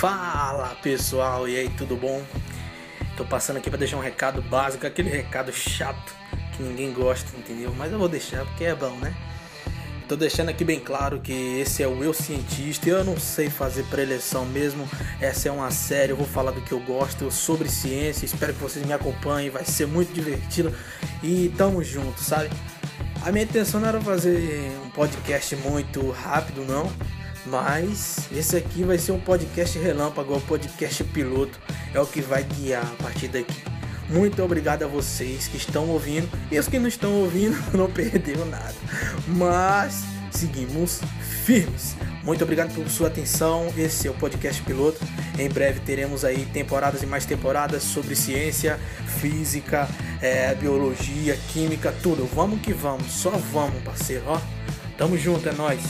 Fala pessoal, e aí, tudo bom? Tô passando aqui para deixar um recado básico, aquele recado chato que ninguém gosta, entendeu? Mas eu vou deixar porque é bom, né? Tô deixando aqui bem claro que esse é o Eu Cientista eu não sei fazer preleção mesmo. Essa é uma série, eu vou falar do que eu gosto sobre ciência. Espero que vocês me acompanhem, vai ser muito divertido e tamo junto, sabe? A minha intenção não era fazer um podcast muito rápido, não mas esse aqui vai ser um podcast relâmpago, um podcast piloto. É o que vai guiar a partir daqui. Muito obrigado a vocês que estão ouvindo e os que não estão ouvindo não perdeu nada. Mas seguimos firmes. Muito obrigado por sua atenção. Esse é o podcast piloto. Em breve teremos aí temporadas e mais temporadas sobre ciência, física, é, biologia, química, tudo. Vamos que vamos. Só vamos, parceiro. Ó, tamo junto, é nós.